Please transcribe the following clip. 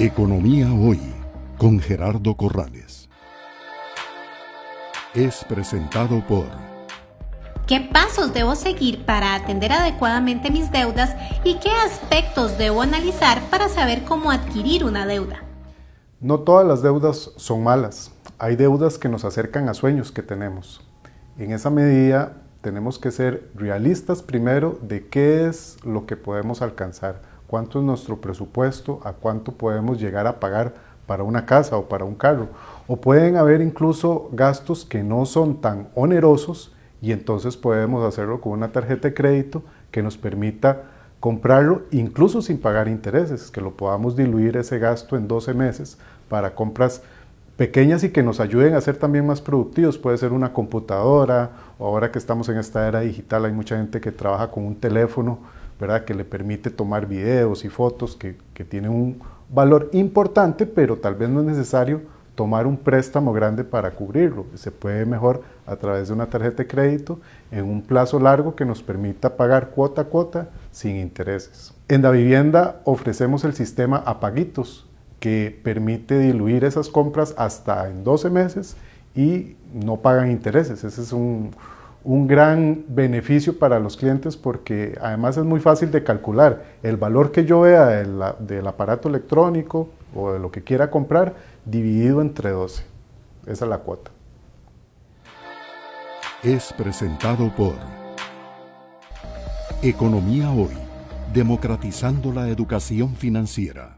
Economía Hoy con Gerardo Corrales. Es presentado por... ¿Qué pasos debo seguir para atender adecuadamente mis deudas y qué aspectos debo analizar para saber cómo adquirir una deuda? No todas las deudas son malas. Hay deudas que nos acercan a sueños que tenemos. En esa medida tenemos que ser realistas primero de qué es lo que podemos alcanzar cuánto es nuestro presupuesto, a cuánto podemos llegar a pagar para una casa o para un carro. O pueden haber incluso gastos que no son tan onerosos y entonces podemos hacerlo con una tarjeta de crédito que nos permita comprarlo incluso sin pagar intereses, que lo podamos diluir ese gasto en 12 meses para compras pequeñas y que nos ayuden a ser también más productivos. Puede ser una computadora o ahora que estamos en esta era digital hay mucha gente que trabaja con un teléfono ¿verdad? que le permite tomar videos y fotos que, que tienen un valor importante, pero tal vez no es necesario tomar un préstamo grande para cubrirlo. Se puede mejor a través de una tarjeta de crédito en un plazo largo que nos permita pagar cuota a cuota sin intereses. En la vivienda ofrecemos el sistema Apaguitos, que permite diluir esas compras hasta en 12 meses y no pagan intereses. Ese es un, un gran beneficio para los clientes porque además es muy fácil de calcular. El valor que yo vea del, aparato electrónico o de lo que quiera comprar dividido entre 12. Esa es la cuota. Es presentado por Economía Hoy, democratizando la educación financiera.